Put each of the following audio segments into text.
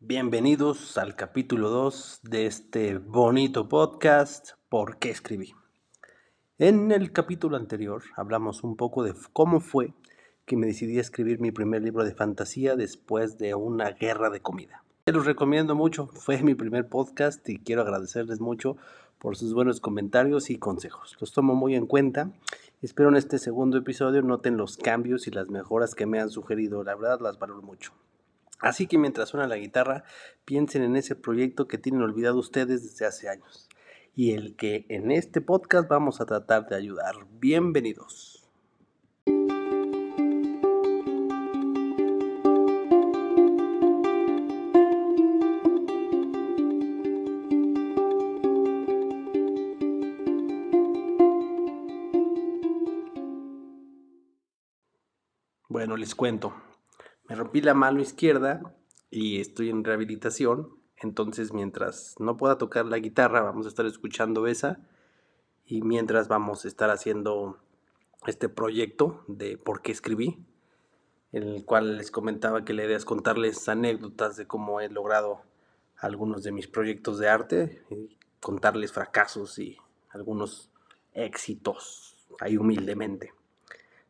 Bienvenidos al capítulo 2 de este bonito podcast ¿Por qué escribí? En el capítulo anterior hablamos un poco de cómo fue que me decidí a escribir mi primer libro de fantasía después de una guerra de comida. Se los recomiendo mucho, fue mi primer podcast y quiero agradecerles mucho por sus buenos comentarios y consejos. Los tomo muy en cuenta. Espero en este segundo episodio noten los cambios y las mejoras que me han sugerido. La verdad las valoro mucho. Así que mientras suena la guitarra, piensen en ese proyecto que tienen olvidado ustedes desde hace años y el que en este podcast vamos a tratar de ayudar. Bienvenidos. Bueno, les cuento. Me rompí la mano izquierda y estoy en rehabilitación. Entonces, mientras no pueda tocar la guitarra, vamos a estar escuchando esa. Y mientras vamos a estar haciendo este proyecto de por qué escribí, en el cual les comentaba que la idea es contarles anécdotas de cómo he logrado algunos de mis proyectos de arte, y contarles fracasos y algunos éxitos, ahí humildemente.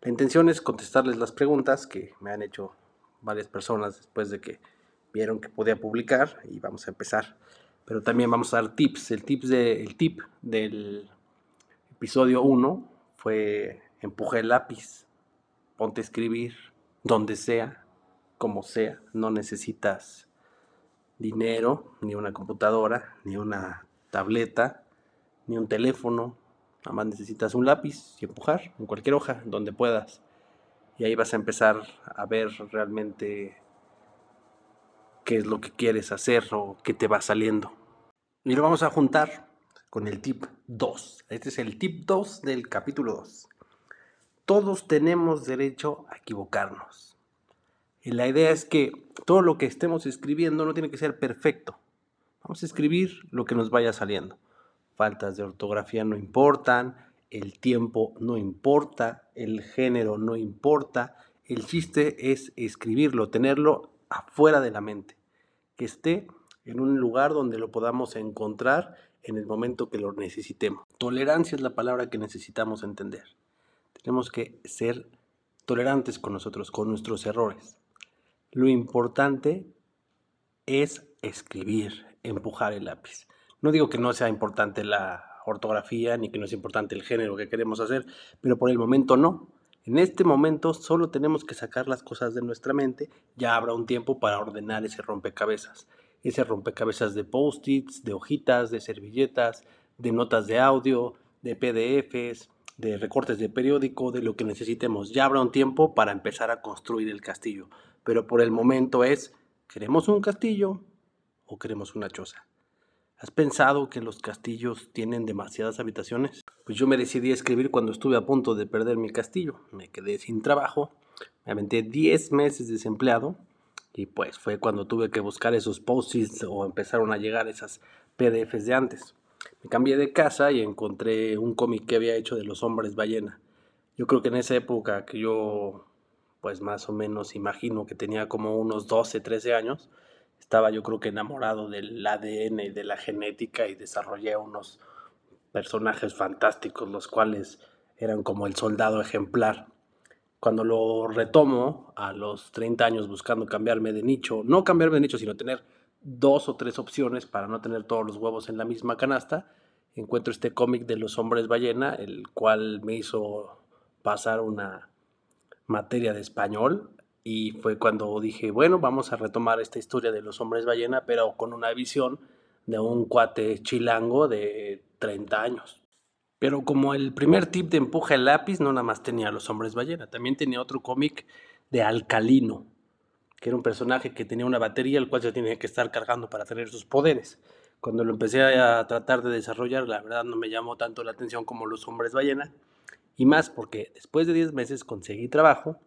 La intención es contestarles las preguntas que me han hecho varias personas después de que vieron que podía publicar y vamos a empezar. Pero también vamos a dar tips. El, tips de, el tip del episodio 1 fue empuje el lápiz, ponte a escribir donde sea, como sea. No necesitas dinero, ni una computadora, ni una tableta, ni un teléfono. Nada más necesitas un lápiz y empujar en cualquier hoja, donde puedas y ahí vas a empezar a ver realmente qué es lo que quieres hacer o qué te va saliendo. Y lo vamos a juntar con el tip 2. Este es el tip 2 del capítulo 2. Todos tenemos derecho a equivocarnos. Y la idea es que todo lo que estemos escribiendo no tiene que ser perfecto. Vamos a escribir lo que nos vaya saliendo. Faltas de ortografía no importan, el tiempo no importa, el género no importa, el chiste es escribirlo, tenerlo afuera de la mente, que esté en un lugar donde lo podamos encontrar en el momento que lo necesitemos. Tolerancia es la palabra que necesitamos entender. Tenemos que ser tolerantes con nosotros, con nuestros errores. Lo importante es escribir, empujar el lápiz. No digo que no sea importante la ortografía ni que no es importante el género que queremos hacer, pero por el momento no. En este momento solo tenemos que sacar las cosas de nuestra mente, ya habrá un tiempo para ordenar ese rompecabezas. Ese rompecabezas de post-its, de hojitas, de servilletas, de notas de audio, de PDFs, de recortes de periódico, de lo que necesitemos. Ya habrá un tiempo para empezar a construir el castillo. Pero por el momento es, ¿queremos un castillo o queremos una choza? ¿Has pensado que los castillos tienen demasiadas habitaciones? Pues yo me decidí a escribir cuando estuve a punto de perder mi castillo. Me quedé sin trabajo, me aventé 10 meses desempleado y pues fue cuando tuve que buscar esos posts o empezaron a llegar esas PDFs de antes. Me cambié de casa y encontré un cómic que había hecho de los hombres ballena. Yo creo que en esa época que yo pues más o menos imagino que tenía como unos 12, 13 años, estaba yo creo que enamorado del ADN y de la genética y desarrollé unos personajes fantásticos, los cuales eran como el soldado ejemplar. Cuando lo retomo a los 30 años buscando cambiarme de nicho, no cambiarme de nicho, sino tener dos o tres opciones para no tener todos los huevos en la misma canasta, encuentro este cómic de los hombres ballena, el cual me hizo pasar una materia de español y fue cuando dije, bueno, vamos a retomar esta historia de los hombres ballena, pero con una visión de un cuate chilango de 30 años. Pero como el primer tip de empuja el lápiz, no nada más tenía los hombres ballena, también tenía otro cómic de Alcalino, que era un personaje que tenía una batería, el cual se tenía que estar cargando para tener sus poderes. Cuando lo empecé a tratar de desarrollar, la verdad no me llamó tanto la atención como los hombres ballena, y más porque después de 10 meses conseguí trabajo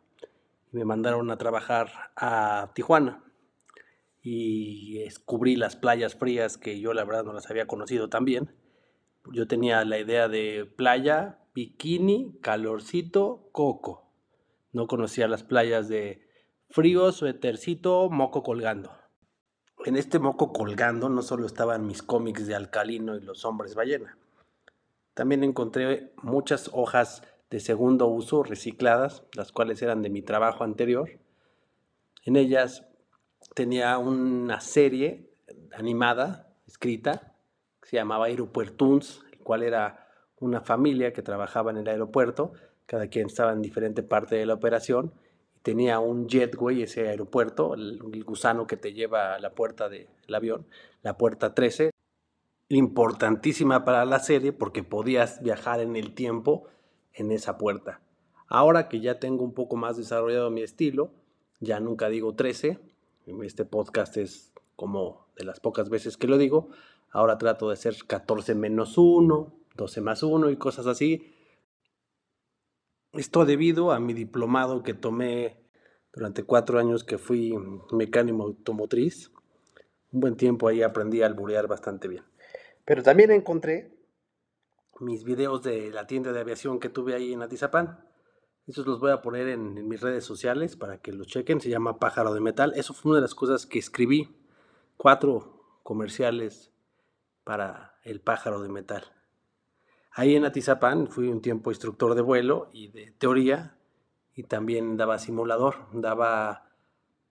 me mandaron a trabajar a Tijuana y descubrí las playas frías que yo la verdad no las había conocido tan bien. Yo tenía la idea de playa, bikini, calorcito, coco. No conocía las playas de frío, suétercito, moco colgando. En este moco colgando no solo estaban mis cómics de Alcalino y los hombres ballena. También encontré muchas hojas de segundo uso recicladas, las cuales eran de mi trabajo anterior. En ellas tenía una serie animada, escrita, que se llamaba Aeropuertuns, el cual era una familia que trabajaba en el aeropuerto, cada quien estaba en diferente parte de la operación, y tenía un jetway, ese aeropuerto, el, el gusano que te lleva a la puerta del avión, la puerta 13, importantísima para la serie porque podías viajar en el tiempo en esa puerta. Ahora que ya tengo un poco más desarrollado mi estilo, ya nunca digo 13, este podcast es como de las pocas veces que lo digo, ahora trato de ser 14 menos 1, 12 más 1 y cosas así. Esto debido a mi diplomado que tomé durante cuatro años que fui mecánico automotriz. Un buen tiempo ahí aprendí a alburear bastante bien. Pero también encontré mis videos de la tienda de aviación que tuve ahí en Atizapán. Esos los voy a poner en, mis redes sociales para que los chequen. Se llama Pájaro de Metal. Eso fue una de las cosas que escribí. Cuatro comerciales para el Pájaro de Metal. Ahí en Atizapán fui un tiempo instructor de vuelo y de teoría y también daba simulador. Daba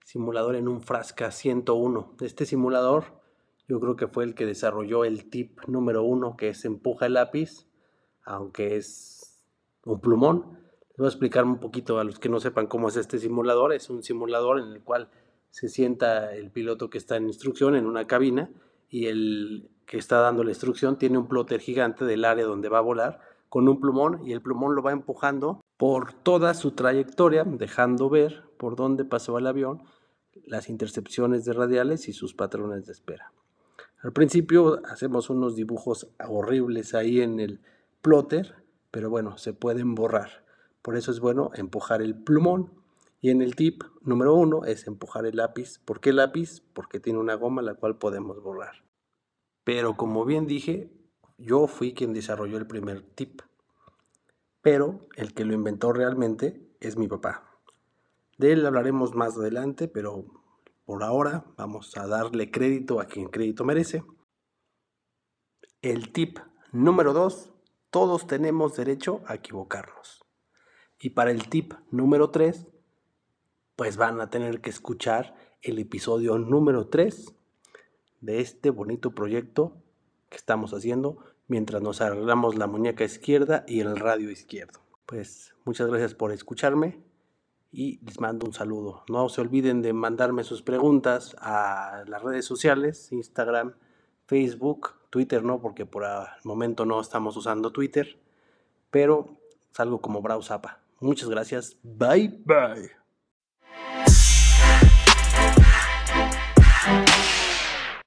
simulador en un Frasca 101. Este simulador yo creo que fue el que desarrolló el tip número uno, que es empuja el lápiz, aunque es un plumón. Les voy a explicar un poquito a los que no sepan cómo es este simulador. Es un simulador en el cual se sienta el piloto que está en instrucción en una cabina y el que está dando la instrucción tiene un plotter gigante del área donde va a volar con un plumón y el plumón lo va empujando por toda su trayectoria, dejando ver por dónde pasó el avión, las intercepciones de radiales y sus patrones de espera. Al principio hacemos unos dibujos horribles ahí en el plotter, pero bueno, se pueden borrar. Por eso es bueno empujar el plumón. Y en el tip número uno es empujar el lápiz. ¿Por qué lápiz? Porque tiene una goma la cual podemos borrar. Pero como bien dije, yo fui quien desarrolló el primer tip. Pero el que lo inventó realmente es mi papá. De él hablaremos más adelante, pero por ahora vamos a darle crédito a quien crédito merece. El tip número 2, todos tenemos derecho a equivocarnos. Y para el tip número 3, pues van a tener que escuchar el episodio número 3 de este bonito proyecto que estamos haciendo mientras nos arreglamos la muñeca izquierda y el radio izquierdo. Pues muchas gracias por escucharme y les mando un saludo. No se olviden de mandarme sus preguntas a las redes sociales, Instagram, Facebook, Twitter no, porque por el momento no estamos usando Twitter, pero salgo como Brauzapa. Muchas gracias. Bye bye.